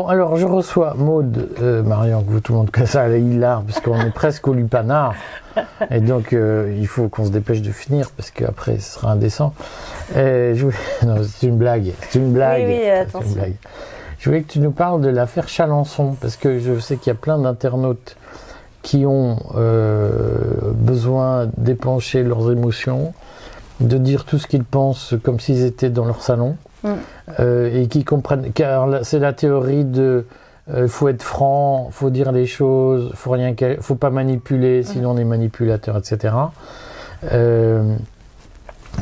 Bon, alors je reçois Maude, euh, Marion, que vous tout le monde connaît ça, elle est hilar, parce qu'on est presque au lupanar. Et donc, euh, il faut qu'on se dépêche de finir, parce qu'après, ce sera indécent. Et je voulais- Non, c'est une blague. C'est une blague. Oui, oui, C'est attention. une blague. Je voulais que tu nous parles de l'affaire Chalençon, parce que je sais qu'il y a plein d'internautes qui ont euh, besoin d'épancher leurs émotions, de dire tout ce qu'ils pensent comme s'ils étaient dans leur salon, Mm. euh, et qui comprennent. Car c'est la théorie de euh, faut être franc, faut dire les choses, faut rien, faut pas manipuler, sinon on est manipulateur, etc. Euh,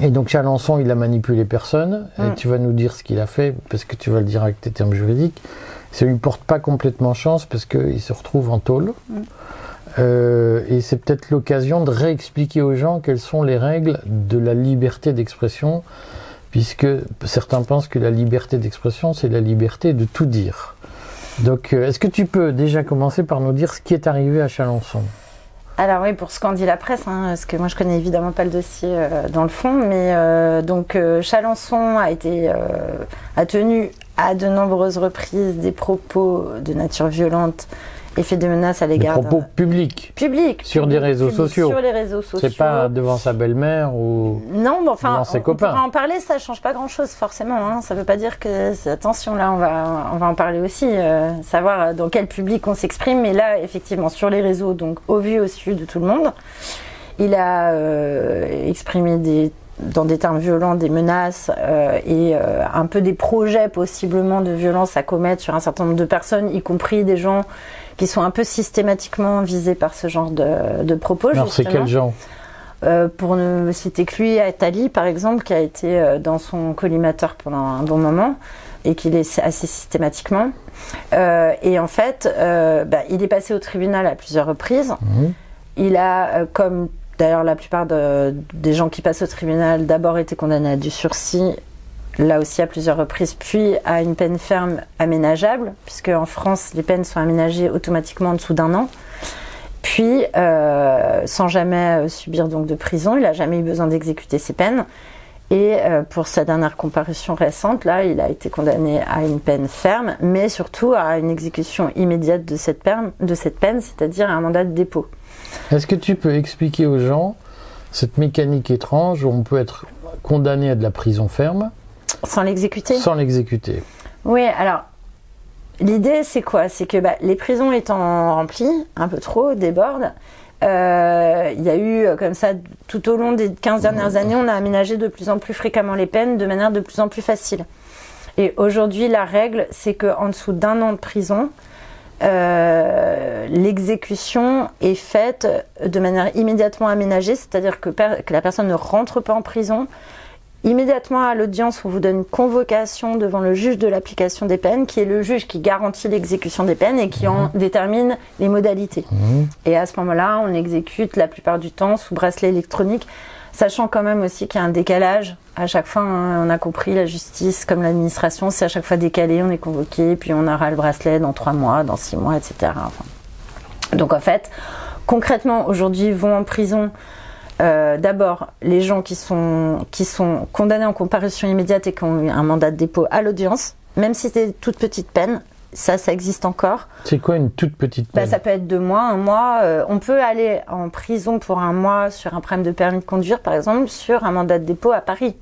et donc Chalençon, il a manipulé personne. Et Mm. tu vas nous dire ce qu'il a fait, parce que tu vas le dire avec tes termes juridiques. Ça lui porte pas complètement chance parce qu'il se retrouve en tôle. Mm. Euh, et c'est peut-être l'occasion de réexpliquer aux gens quelles sont les règles de la liberté d'expression, puisque certains pensent que la liberté d'expression, c'est la liberté de tout dire. Donc, euh, est-ce que tu peux déjà commencer par nous dire ce qui est arrivé à Chalençon Alors oui, pour ce qu'en dit la presse, hein, parce que moi je connais évidemment pas le dossier euh, dans le fond, mais euh, donc euh, Chalençon a été a tenu à de nombreuses reprises des propos de nature violente et fait des menaces à l'égard propos publics. publics Sur des réseaux sociaux. Sur les réseaux sociaux. C'est pas devant sa belle-mère ou. Non, mais enfin, devant ses on, on copains. pourra en parler, ça change pas grand-chose forcément. Hein. Ça veut pas dire que attention là, on va on va en parler aussi, euh, savoir dans quel public on s'exprime. Mais là, effectivement, sur les réseaux, donc au vu au su de tout le monde, il a euh, exprimé des dans des termes violents des menaces euh, et euh, un peu des projets possiblement de violence à commettre sur un certain nombre de personnes, y compris des gens qui sont un peu systématiquement visés par ce genre de, de propos. Alors, c'est quel genre? Euh, pour ne citer que lui, Atali par exemple, qui a été dans son collimateur pendant un bon moment et qui l'est assez systématiquement. Et en fait, bah, il est passé au tribunal à plusieurs reprises. Mhm. Il a, comme d'ailleurs la plupart de- des gens qui passent au tribunal, d'abord été condamné à du sursis, là aussi à plusieurs reprises, puis à une peine ferme aménageable, puisque en France, les peines sont aménagées automatiquement en dessous d'un an. Puis, euh, sans jamais euh, subir donc de prison, il n'a jamais eu besoin d'exécuter ses peines. Et euh, pour sa dernière comparution récente, là, il a été condamné à une peine ferme, mais surtout à une exécution immédiate de cette peine, de cette peine c'est-à-dire un mandat de dépôt. Est-ce que tu peux expliquer aux gens cette mécanique étrange où on peut être condamné à de la prison ferme Sans l'exécuter? Sans l'exécuter Oui, alors l'idée c'est quoi? C'est que bah, les prisons étant remplies, un peu trop, débordent. euh, Il y a eu euh, comme ça tout au long des 15 dernières années, on a aménagé de plus en plus fréquemment les peines de manière de plus en plus facile. Et aujourd'hui, la règle, c'est qu'en dessous d'un an de prison, euh, l'exécution est faite de manière immédiatement aménagée, c'est-à-dire que, la personne ne rentre pas en prison. Immédiatement à l'audience, on vous donne une convocation devant le juge de l'application des peines, qui est le juge qui garantit l'exécution des peines et qui en détermine les modalités. Mhm. Et à ce moment-là, on exécute la plupart du temps sous bracelet électronique, sachant quand même aussi qu'il y a un décalage. À chaque fois, hein, on a compris, la justice comme l'administration, c'est à chaque fois décalé, on est convoqué, puis on aura le bracelet dans trois mois, dans six mois, etc. Donc en fait, concrètement, aujourd'hui, vont en prison euh, d'abord les gens qui sont, condamnés en comparution immédiate et qui ont eu un mandat de dépôt à l'audience, même si c'est toute petite peine, ça, ça existe encore. C'est quoi une toute petite Bah, peine ça peut être deux mois, un mois. Euh, on peut aller en prison pour un mois sur un problème de permis de conduire, par exemple, sur un mandat de dépôt à Paris.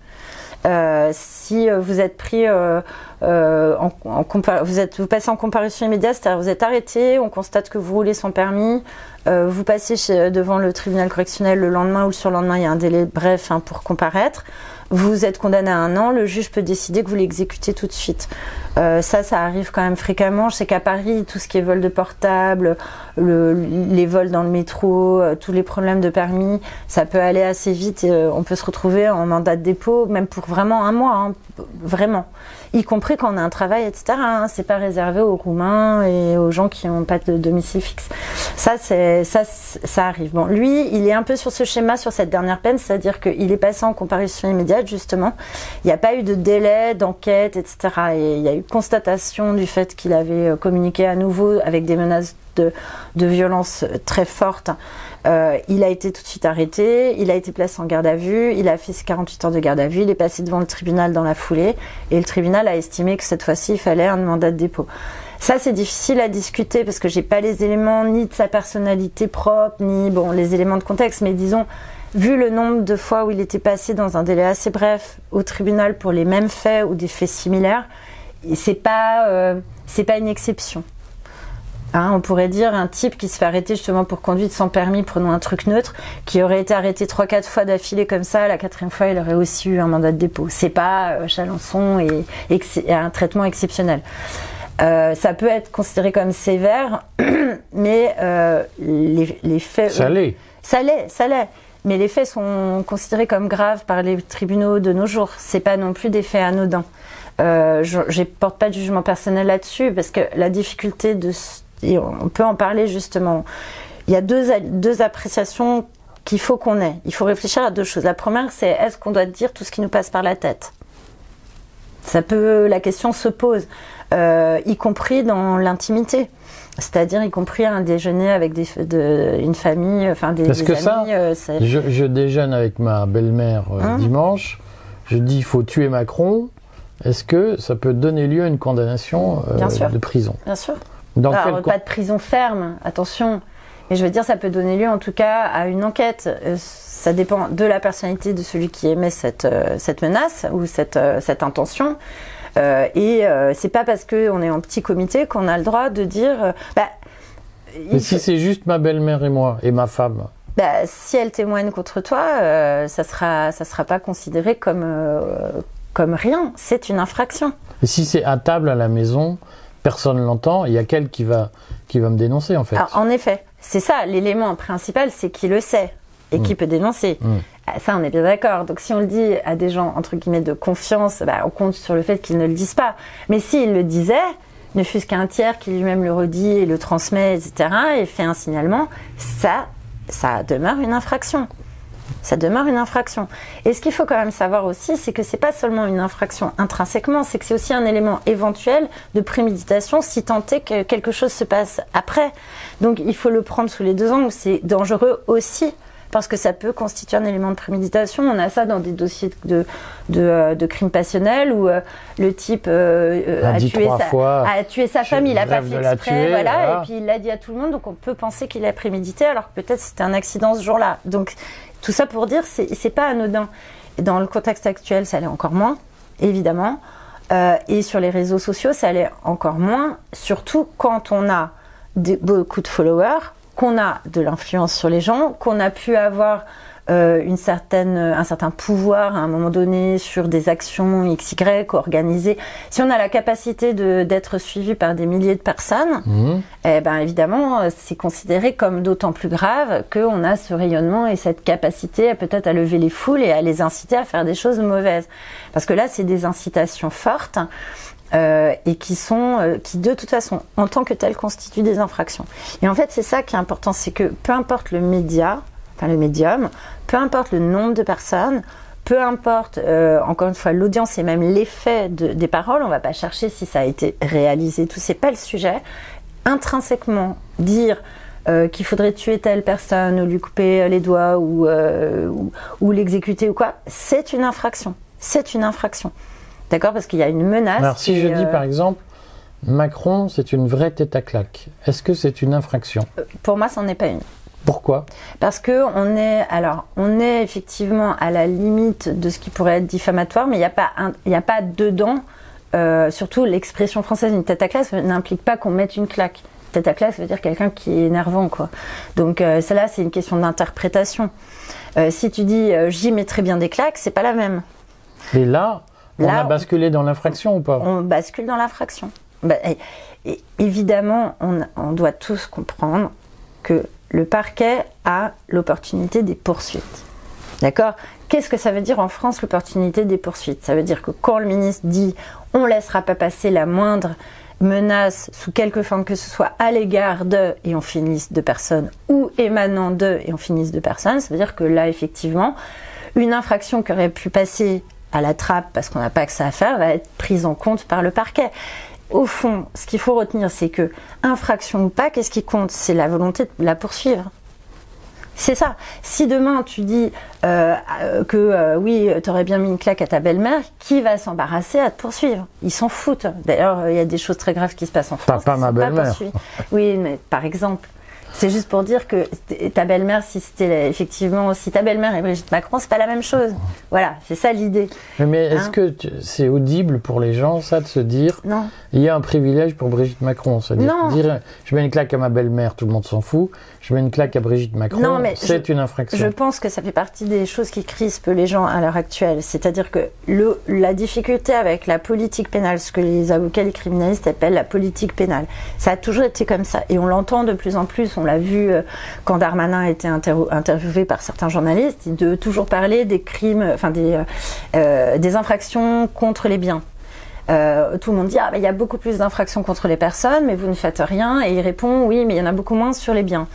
Euh, si euh, vous êtes pris euh, en, en compa- vous êtes vous passez en comparution immédiate, c'est-à-dire vous êtes arrêté, on constate que vous roulez sans permis, vous passez chez- devant le tribunal correctionnel le lendemain ou le surlendemain, il y a un délai bref hein, pour comparaître. Vous êtes condamné à un an, le juge peut décider que vous l'exécutez tout de suite. Euh, ça, ça arrive quand même fréquemment. Je sais qu'à Paris, tout ce qui est vol de portable, le- les vols dans le métro, euh, tous les problèmes de permis, ça peut aller assez vite. Euh, on peut se retrouver en mandat de dépôt, même pour vraiment un mois, hein, vraiment. Y compris quand on a un travail, etc. hein. C'est pas réservé aux Roumains et aux gens qui n'ont pas de domicile fixe. Ça, c'est ça, ça arrive. Bon, lui, il est un peu sur ce schéma sur cette dernière peine, c'est-à-dire qu'il est passé en comparution immédiate justement. Il n'y a pas eu de délai d'enquête, etc. Et il y a eu constatation du fait qu'il avait euh, communiqué à nouveau avec des menaces de, de violence très forte. Euh, il a été tout de suite arrêté, il a été placé en garde à vue, il a fait ses 48 heures de garde à vue, il est passé devant le tribunal dans la foulée, et le tribunal a estimé que cette fois-ci, il fallait un mandat de dépôt. Ça, c'est difficile à discuter parce que j'ai pas les éléments ni de sa personnalité propre, ni bon les éléments de contexte, mais disons, vu le nombre de fois où il était passé dans un délai assez bref au tribunal pour les mêmes faits ou des faits similaires, c'est pas euh, c'est pas une exception. Hein, on pourrait dire un type qui se fait arrêter justement pour conduite sans permis, prenons un truc neutre, qui aurait été arrêté trois quatre fois d'affilée comme ça, la quatrième fois il aurait aussi eu un mandat de dépôt. C'est pas euh, Chalençon et, un traitement exceptionnel. Euh, ça peut être considéré comme sévère, mais euh, les, faits. Ça l'est. Ça l'est, ça l'est. Mais les faits sont considérés comme graves par les tribunaux de nos jours. C'est pas non plus des faits anodins. Euh, je ne porte pas de jugement personnel là-dessus parce que la difficulté de. on peut en parler justement. Il y a deux, deux appréciations qu'il faut qu'on ait. Il faut réfléchir à deux choses. La première, c'est est-ce qu'on doit dire tout ce qui nous passe par la tête? Ça peut. La question se pose. Euh, y compris dans l'intimité. C'est-à-dire y compris un déjeuner avec des, de, une famille, enfin des, Parce que amis. Ça, euh, je, je, déjeune avec ma belle-mère euh, hein dimanche. Je dis il faut tuer Macron. Est-ce que ça peut donner lieu à une condamnation de prison? Bien sûr. Dans Alors, pas de prison ferme, attention. Mais je veux dire, ça peut donner lieu en tout cas à une enquête. Ça dépend de la personnalité de celui qui émet cette, cette menace ou cette, cette intention. Euh, et euh, c'est pas parce qu'on est en petit comité qu'on a le droit de dire. Euh, bah, Mais si c'est juste ma belle-mère et moi et ma femme. Bah, si elle témoigne contre toi, ça sera ça sera pas considéré comme comme rien. C'est une infraction. Et si c'est à table à la maison, personne l'entend. Il y a quel qui va qui va me dénoncer en fait. en effet, c'est ça. L'élément principal, c'est qui le sait et qui mm. peut dénoncer. Mm. Ah, ça, on est bien d'accord. Donc, si on le dit à des gens, entre guillemets, de confiance, bah, on compte sur le fait qu'ils ne le disent pas. Mais s'ils le disaient, ne fût-ce qu'un tiers qui lui-même le redit et le transmet, etc., et fait un signalement, ça, ça demeure une infraction. Ça demeure une infraction. Et ce qu'il faut quand même savoir aussi, c'est que c'est pas seulement une infraction intrinsèquement, c'est que c'est aussi un élément éventuel de préméditation si tant est que quelque chose se passe après. Donc il faut le prendre sous les deux angles. C'est dangereux aussi parce que ça peut constituer un élément de préméditation. On a ça dans des dossiers de, de, euh, crimes passionnels où euh, le type euh, a, tué sa, a, tué sa, femme, il n'a pas fait exprès, voilà, et puis il l'a dit à tout le monde, donc on peut penser qu'il a prémédité alors que peut-être c'était un accident ce jour-là. Donc tout ça pour dire, c'est pas anodin. Dans le contexte actuel, ça allait encore moins, évidemment. et sur les réseaux sociaux, ça allait encore moins, surtout quand on a beaucoup de followers, qu'on a de l'influence sur les gens, qu'on a pu avoir euh, une certaine, un certain pouvoir à un moment donné sur des actions XY organisées. Si on a la capacité d'être suivi par des milliers de personnes, mmh. eh ben évidemment, c'est considéré comme d'autant plus grave qu'on a ce rayonnement et cette capacité peut-être à lever les foules et à les inciter à faire des choses mauvaises. Parce que là, c'est des incitations fortes. Euh, et qui sont, euh, qui de toute façon, en tant que telles, constituent des infractions. Et en fait, c'est ça qui est important, c'est que peu importe le média, enfin le médium, peu importe le nombre de personnes, peu importe, euh, encore une fois, l'audience et même l'effet des paroles, on va pas chercher si ça a été réalisé, tout c'est pas le sujet. Intrinsèquement, dire qu'il faudrait tuer telle personne ou lui couper les doigts ou, ou l'exécuter ou quoi, c'est une infraction. C'est une infraction. D'accord Parce qu'il y a une menace. Alors, si je dis euh, par exemple, Macron, c'est une vraie tête à claque, est-ce que c'est une infraction? Euh, Pour moi, ça n'en est pas une. Pourquoi? Parce que on est, alors, on est effectivement à la limite de ce qui pourrait être diffamatoire, mais il n'y a pas, il a pas dedans. Euh, surtout, l'expression française une tête à claque n'implique pas qu'on mette une claque. Tête à claque, ça veut dire quelqu'un qui est énervant, quoi. Donc, cela, c'est une question d'interprétation. si tu dis j'y mettrais bien des claques, c'est pas la même. Et là, on a basculé dans l'infraction ou pas On bascule dans l'infraction. Bah, évidemment, on, doit tous comprendre que le parquet a l'opportunité des poursuites. D'accord? Qu'est-ce que ça veut dire en France l'opportunité des poursuites? Ça veut dire que quand le ministre dit on ne laissera pas passer la moindre menace sous quelque forme que ce soit à l'égard de et on finisse de personnes ou émanant de et on finisse de personnes, ça veut dire que là effectivement une infraction qui aurait pu passer à la trappe parce qu'on n'a pas que ça à faire va être prise en compte par le parquet. au fond, ce qu'il faut retenir, c'est que infraction ou pas, qu'est-ce qui compte? C'est la volonté de la poursuivre. C'est ça. Si demain tu dis euh, euh, que euh, oui, tu aurais bien mis une claque à ta belle-mère, qui va s'embarrasser à te poursuivre? Ils s'en foutent. D'ailleurs, il y a des choses très graves qui se passent en France. Pas ma belle-mère. Oui, mais par exemple. C'est juste pour dire que ta belle-mère, si c'était effectivement, si ta belle-mère est Brigitte Macron, c'est pas la même chose. Voilà, c'est ça l'idée. Mais est-ce hein que c'est audible pour les gens, ça, de se dire Non. Il y a un privilège pour Brigitte Macron. C'est-à-dire dire je mets une claque à ma belle-mère, tout le monde s'en fout. Je mets une claque à Brigitte Macron, c'est une infraction. Je pense que ça fait partie des choses qui crispent les gens à l'heure actuelle. C'est-à-dire que le, la difficulté avec la politique pénale, ce que les avocats, les criminalistes appellent la politique pénale, ça a toujours été comme ça. Et on l'entend de plus en plus. On l'a vu euh, quand Darmanin a été interviewé par certains journalistes, de toujours parler des crimes, enfin des, euh, euh, des infractions contre les biens. Tout le monde dit ah il y a beaucoup plus d'infractions contre les personnes, mais vous ne faites rien. Et il répond oui, mais il y en a beaucoup moins sur les biens.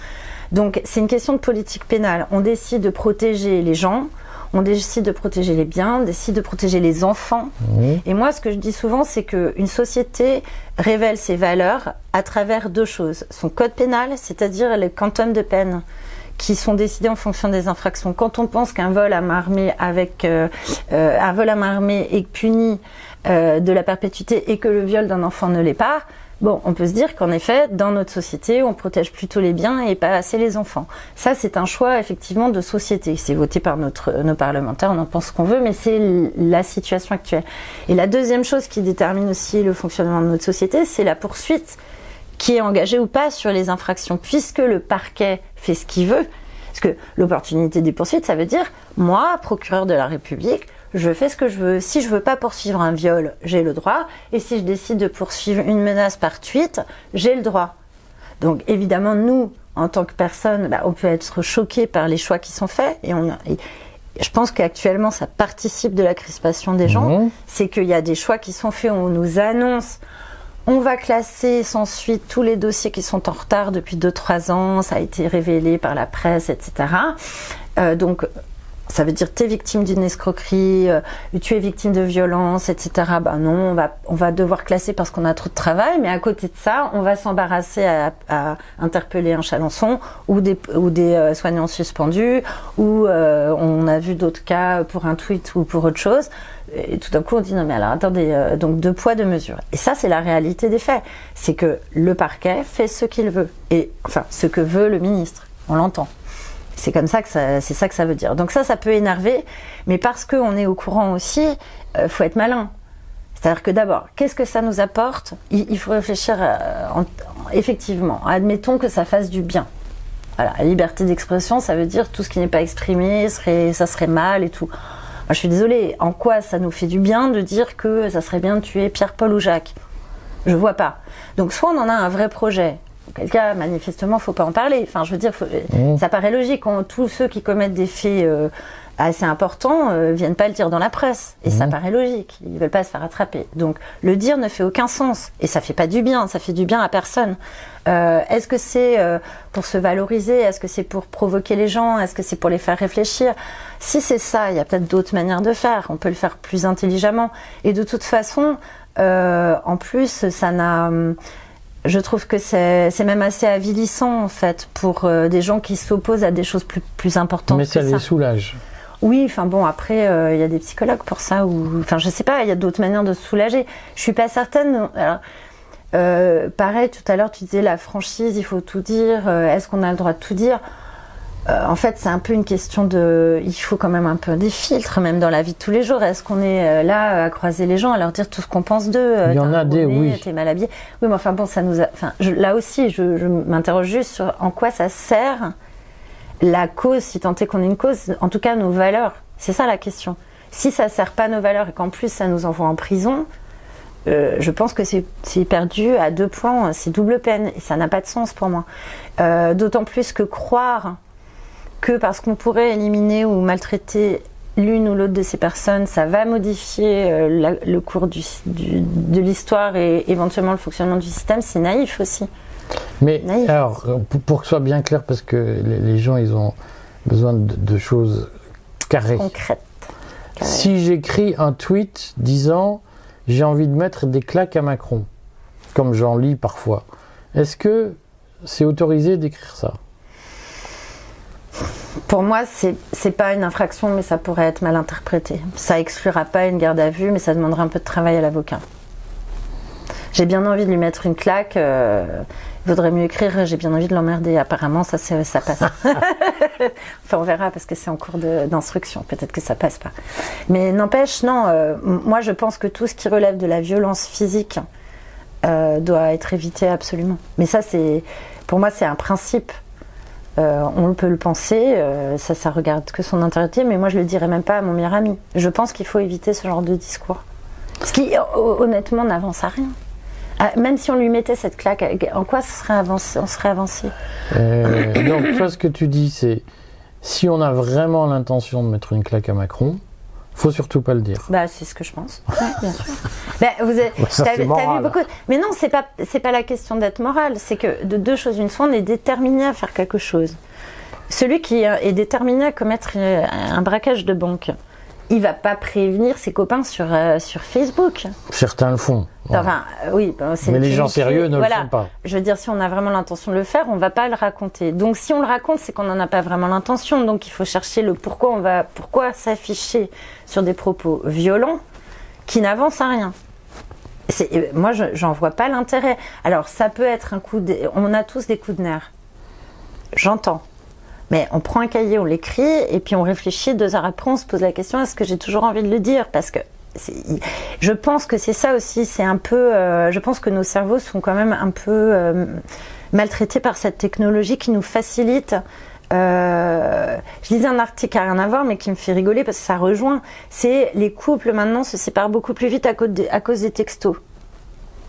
Donc c'est une question de politique pénale. On décide de protéger les gens, on décide de protéger les biens, on décide de protéger les enfants. Et moi, ce que je dis souvent, c'est qu'une société révèle ses valeurs à travers deux choses. Son code pénal, c'est-à-dire les quantums de peine qui sont décidés en fonction des infractions. Quand on pense qu'un vol à main armée avec euh, euh, un vol à main armée est puni euh, de la perpétuité et que le viol d'un enfant ne l'est pas, Bon, on peut se dire qu'en effet, dans notre société, on protège plutôt les biens et pas assez les enfants. Ça, c'est un choix effectivement de société. C'est voté par nos parlementaires, on en pense qu'on veut, mais c'est la situation actuelle. Et la deuxième chose qui détermine aussi le fonctionnement de notre société, c'est la poursuite qui est engagée ou pas sur les infractions, puisque le parquet fait ce qu'il veut. Parce que l'opportunité des poursuites, ça veut dire, moi, procureur de la République, je fais ce que je veux. Si je veux pas poursuivre un viol, j'ai le droit. Et si je décide de poursuivre une menace par tweet, j'ai le droit. Donc évidemment, nous, en tant que personne, bah, on peut être choqué par les choix qui sont faits. Et, on, je pense qu'actuellement, ça participe de la crispation des gens. Mmh. C'est qu'il y a des choix qui sont faits. On nous annonce on va classer sans suite tous les dossiers qui sont en retard depuis 2-3 ans, ça a été révélé par la presse, etc. Euh, donc ça veut dire tu es victime d'une escroquerie, euh, tu es victime de violence, etc. Ben non, on va, on va devoir classer parce qu'on a trop de travail, mais à côté de ça, on va s'embarrasser à, interpeller un chalençon ou des, ou des euh, soignants suspendus, ou euh, on a vu d'autres cas pour un tweet ou pour autre chose. Et tout d'un coup, on dit non mais alors attendez, donc deux poids deux mesures. Et ça, c'est la réalité des faits. C'est que le parquet fait ce qu'il veut, et enfin ce que veut le ministre. On l'entend. C'est comme ça que c'est ça que ça veut dire. Donc ça, ça peut énerver, mais parce qu'on est au courant aussi, euh, faut être malin. C'est-à-dire que d'abord, qu'est-ce que ça nous apporte? Il, faut réfléchir euh, effectivement. Admettons que ça fasse du bien. Voilà, la liberté d'expression, ça veut dire tout ce qui n'est pas exprimé, serait, ça serait mal et tout. Moi, je suis désolée. En quoi ça nous fait du bien de dire que ça serait bien de tuer Pierre, Paul ou Jacques? Je vois pas. Donc, soit on en a un vrai projet, Auquel cas, manifestement, faut pas en parler. Enfin, je veux dire, mmh. ça paraît logique. Quand tous ceux qui commettent des faits euh, assez importants euh, viennent pas le dire dans la presse, et ça mmh. paraît logique. Ils veulent pas se faire attraper. Donc, le dire ne fait aucun sens, et ça fait pas du bien. Ça fait du bien à personne. Euh, est-ce que c'est pour se valoriser? Est-ce que c'est pour provoquer les gens? Est-ce que c'est pour les faire réfléchir? Si c'est ça, il y a peut-être d'autres manières de faire. On peut le faire plus intelligemment. Et de toute façon, en plus, ça n'a je trouve que c'est même assez avilissant en fait pour euh, des gens qui s'opposent à des choses plus, plus importantes. Mais ça, les soulage. Oui, enfin bon, après euh, il y a des psychologues pour ça ou enfin je sais pas, il y a d'autres manières de se soulager. Je suis pas certaine. Alors, euh, pareil, tout à l'heure tu disais la franchise, il faut tout dire. Est-ce qu'on a le droit de tout dire? Euh, en fait, c'est un peu une question de. Il faut quand même un peu des filtres, même dans la vie de tous les jours. Est-ce qu'on est euh, là à croiser les gens, à leur dire tout ce qu'on pense d'eux Il y en a des, oui. T'es mal habillé. Oui, mais enfin bon, ça nous a. Enfin, là aussi, je, m'interroge juste sur en quoi ça sert la cause, si tant est qu'on ait une cause, en tout cas nos valeurs. C'est ça la question. Si ça sert pas nos valeurs et qu'en plus ça nous envoie en prison, euh, je pense que c'est perdu à deux points, c'est double peine et ça n'a pas de sens pour moi. D'autant plus que croire que parce qu'on pourrait éliminer ou maltraiter l'une ou l'autre de ces personnes, ça va modifier euh, le cours de l'histoire et éventuellement le fonctionnement du système, c'est naïf aussi. Mais alors, pour, que ce soit bien clair, parce que les, gens, ils ont besoin de, choses carrées. Concrètes. Si j'écris un tweet disant j'ai envie de mettre des claques à Macron, comme j'en lis parfois. Est-ce que c'est autorisé d'écrire ça? Pour moi, c'est pas une infraction, mais ça pourrait être mal interprété. Ça exclura pas une garde à vue, mais ça demandera un peu de travail à l'avocat. J'ai bien envie de lui mettre une claque. Euh, il vaudrait mieux écrire j'ai bien envie de l'emmerder. Apparemment, ça, ça passe. enfin, on verra parce que c'est en cours d'instruction. Peut-être que ça passe pas. Mais n'empêche, non, euh, moi je pense que tout ce qui relève de la violence physique euh, doit être évité absolument. Mais ça, c'est pour moi, c'est un principe. Euh, on peut le penser, ça, ça regarde que son intérêt, mais moi je le dirais même pas à mon meilleur ami. Je pense qu'il faut éviter ce genre de discours. Ce qui, honnêtement, n'avance à rien. Ah, même si on lui mettait cette claque, en quoi serait avancé, on serait avancé? Euh, Donc, toi, ce que tu dis, c'est si on a vraiment l'intention de mettre une claque à Macron, faut surtout pas le dire. Bah, c'est ce que je pense. bien sûr. Bah, vous avez, vu beaucoup. Mais non, c'est pas c'est pas la question d'être moral. C'est que de deux choses, une fois, on est déterminé à faire quelque chose. Celui qui est déterminé à commettre euh, un braquage de banque, il va pas prévenir ses copains sur, euh, sur Facebook. Certains le font. Enfin, euh, oui, mais les gens sérieux ne le font pas. Je veux dire, si on a vraiment l'intention de le faire, on va pas le raconter. Donc, si on le raconte, c'est qu'on n'en a pas vraiment l'intention. Donc, il faut chercher le pourquoi on va, pourquoi s'afficher sur des propos violents qui n'avancent à rien. Euh, moi, j'en vois pas l'intérêt. Alors, ça peut être un coup. De, on a tous des coups de nerfs. J'entends. Mais on prend un cahier, on l'écrit, et puis on réfléchit deux heures après, on se pose la question est-ce que j'ai toujours envie de le dire? Parce que je pense que c'est ça aussi. C'est un peu. Euh, je pense que nos cerveaux sont quand même un peu euh, maltraités par cette technologie qui nous facilite. Euh, je lisais un article qui n'a rien à voir, mais qui me fait rigoler parce que ça rejoint. C'est les couples maintenant se séparent beaucoup plus vite à cause des textos.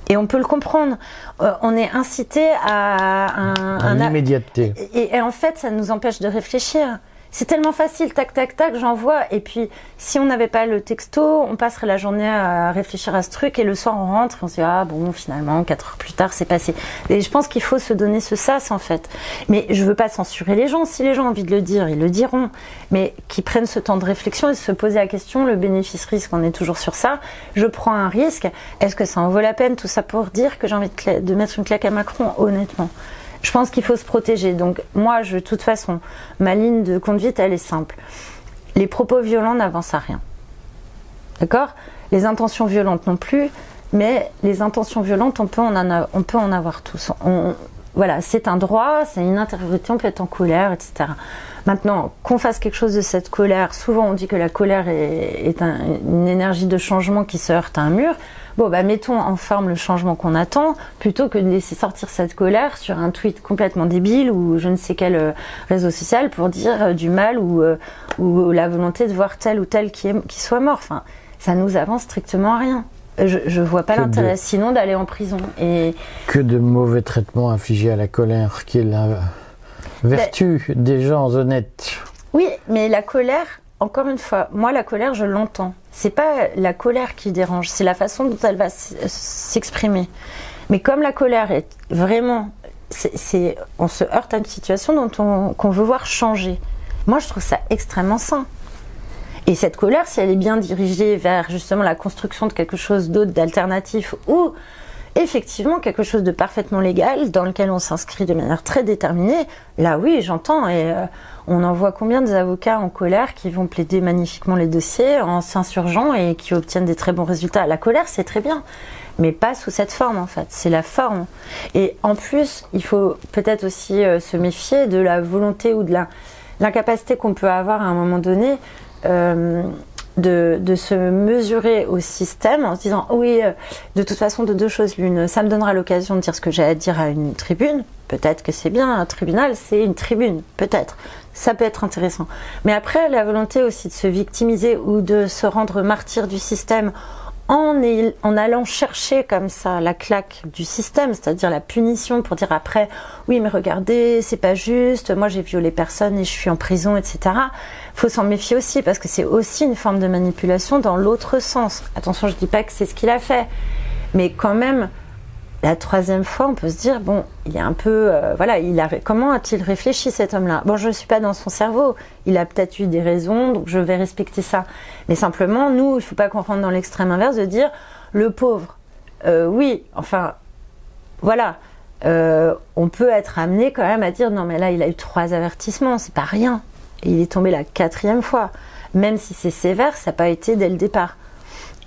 Et on peut le comprendre. Euh, on est incité à un, un, immédiateté. Et, et, en fait, ça nous empêche de réfléchir. C'est tellement facile, tac, tac, tac, j'envoie. Et puis, si on n'avait pas le texto, on passerait la journée à réfléchir à ce truc. Et le soir, on rentre et on se dit, ah bon, finalement, quatre heures plus tard, c'est passé. Et je pense qu'il faut se donner ce sas, en fait. Mais je veux pas censurer les gens. Si les gens ont envie de le dire, ils le diront. Mais qu'ils prennent ce temps de réflexion et se poser la question, le bénéfice-risque, on est toujours sur ça. Je prends un risque. Est-ce que ça en vaut la peine, tout ça pour dire que j'ai envie de, de mettre une claque à Macron, honnêtement? Je pense qu'il faut se protéger. Donc moi, je, de toute façon, ma ligne de conduite, elle est simple. Les propos violents n'avancent à rien. D'accord? Les intentions violentes non plus, mais les intentions violentes, on peut en, on peut en avoir tous. voilà, c'est un droit, c'est une interprétation, on peut être en colère, etc. Maintenant, qu'on fasse quelque chose de cette colère, souvent on dit que la colère est, une énergie de changement qui se heurte à un mur bon, bah, mettons en forme le changement qu'on attend, plutôt que de laisser sortir cette colère sur un tweet complètement débile ou je ne sais quel euh, réseau social pour dire euh, du mal ou, euh, ou la volonté de voir tel ou tel qui, est, qui soit mort. Enfin, ça nous avance strictement à rien. Je, je vois pas l'intérêt sinon d'aller en prison. Et... Que de mauvais traitements infligés à la colère, qui est la vertu des gens honnêtes. Oui, mais la colère, encore une fois, moi la colère, je l'entends c'est pas la colère qui dérange, c'est la façon dont elle va s'exprimer. Mais comme la colère est vraiment, c'est, on se heurte à une situation dont on, qu'on veut voir changer. Moi, je trouve ça extrêmement sain. Et cette colère, si elle est bien dirigée vers justement la construction de quelque chose d'autre, d'alternatif, ou effectivement quelque chose de parfaitement légal dans lequel on s'inscrit de manière très déterminée, là oui, j'entends. Et euh, on en voit combien des avocats en colère qui vont plaider magnifiquement les dossiers en s'insurgeant et qui obtiennent des très bons résultats. La colère, c'est très bien, mais pas sous cette forme en fait. C'est la forme. Et en plus, il faut peut-être aussi euh, se méfier de la volonté ou de l'incapacité qu'on peut avoir à un moment donné. Euh, de, de, se mesurer au système en se disant oui, euh, de toute façon, de deux choses l'une, ça me donnera l'occasion de dire ce que j'ai à dire à une tribune. Peut-être que c'est bien, un tribunal, c'est une tribune, peut-être. Ça peut être intéressant. Mais après, la volonté aussi de se victimiser ou de se rendre martyr du système en, allant chercher comme ça la claque du système, c'est-à-dire la punition pour dire après, oui mais regardez, c'est pas juste, moi j'ai violé personne et je suis en prison, etc. Faut s'en méfier aussi parce que c'est aussi une forme de manipulation dans l'autre sens. Attention, je dis pas que c'est ce qu'il a fait, mais quand même, la troisième fois, on peut se dire bon, il est un peu, euh, voilà, il a, comment a-t-il réfléchi cet homme-là? Bon, je ne suis pas dans son cerveau. Il a peut-être eu des raisons, donc je vais respecter ça. Mais simplement, nous, il ne faut pas qu'on rentre dans l'extrême inverse de dire le pauvre. Euh, oui, enfin, voilà, euh, on peut être amené quand même à dire non mais là il a eu trois avertissements, c'est pas rien. Et il est tombé la quatrième fois. Même si c'est sévère, ça n'a pas été dès le départ.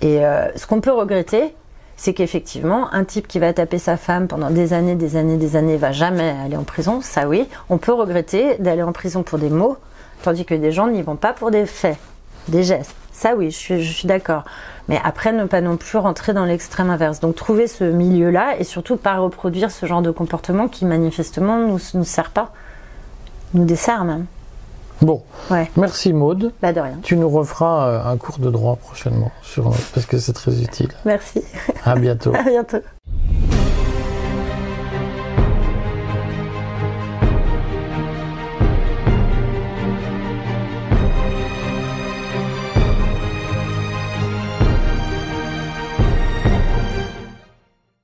Et ce qu'on peut regretter, c'est qu'effectivement, un type qui va taper sa femme pendant des années, des années, des années, va jamais aller en prison. Ça oui, on peut regretter d'aller en prison pour des mots, tandis que des gens n'y vont pas pour des faits, des gestes. Ça oui, je suis, d'accord. Mais après, ne pas non plus rentrer dans l'extrême inverse. Donc trouver ce milieu-là et surtout pas reproduire ce genre de comportement qui manifestement nous, nous sert pas, nous dessert même. Bon, Ouais, merci Maude. bah de rien. Tu nous referas euh, un cours de droit prochainement, sur, parce que c'est très utile. Merci. À bientôt. À bientôt.